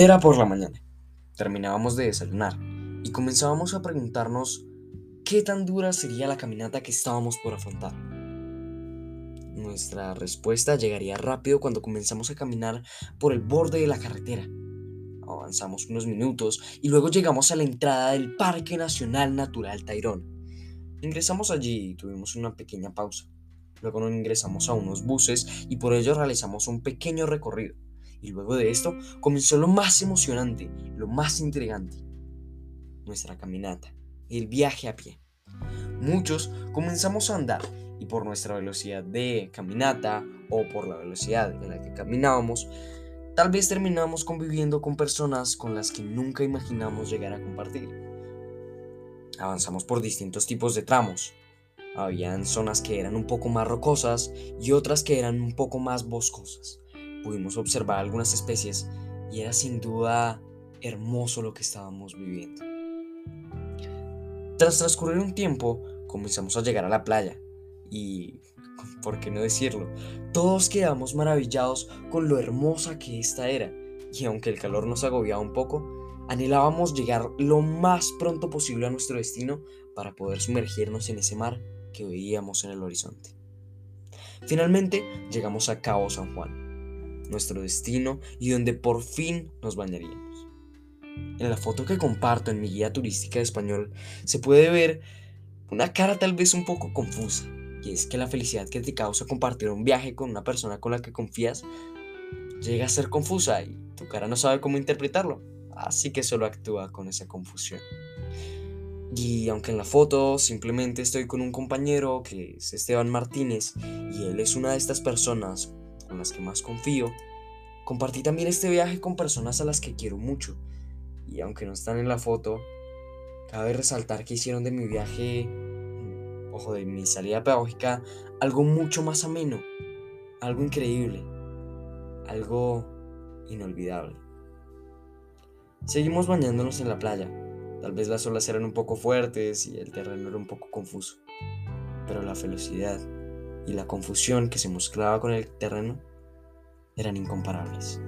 Era por la mañana. Terminábamos de desayunar y comenzábamos a preguntarnos qué tan dura sería la caminata que estábamos por afrontar. Nuestra respuesta llegaría rápido cuando comenzamos a caminar por el borde de la carretera. Avanzamos unos minutos y luego llegamos a la entrada del Parque Nacional Natural Tairón. Ingresamos allí y tuvimos una pequeña pausa. Luego nos ingresamos a unos buses y por ello realizamos un pequeño recorrido. Y luego de esto comenzó lo más emocionante, lo más intrigante. Nuestra caminata, el viaje a pie. Muchos comenzamos a andar y por nuestra velocidad de caminata o por la velocidad en la que caminábamos, tal vez terminamos conviviendo con personas con las que nunca imaginamos llegar a compartir. Avanzamos por distintos tipos de tramos. Habían zonas que eran un poco más rocosas y otras que eran un poco más boscosas pudimos observar algunas especies y era sin duda hermoso lo que estábamos viviendo. Tras transcurrir un tiempo, comenzamos a llegar a la playa y, por qué no decirlo, todos quedamos maravillados con lo hermosa que esta era y aunque el calor nos agobiaba un poco, anhelábamos llegar lo más pronto posible a nuestro destino para poder sumergirnos en ese mar que veíamos en el horizonte. Finalmente llegamos a Cabo San Juan, nuestro destino y donde por fin nos bañaríamos. En la foto que comparto en mi guía turística de español se puede ver una cara tal vez un poco confusa, y es que la felicidad que te causa compartir un viaje con una persona con la que confías llega a ser confusa y tu cara no sabe cómo interpretarlo, así que solo actúa con esa confusión. Y aunque en la foto simplemente estoy con un compañero que es Esteban Martínez y él es una de estas personas con las que más confío, compartí también este viaje con personas a las que quiero mucho. Y aunque no están en la foto, cabe resaltar que hicieron de mi viaje, mm, ojo, de mi salida pedagógica, algo mucho más ameno, algo increíble, algo inolvidable. Seguimos bañándonos en la playa. Tal vez las olas eran un poco fuertes y el terreno era un poco confuso. Pero la felicidad y la confusión que se mezclaba con el terreno eran incomparables.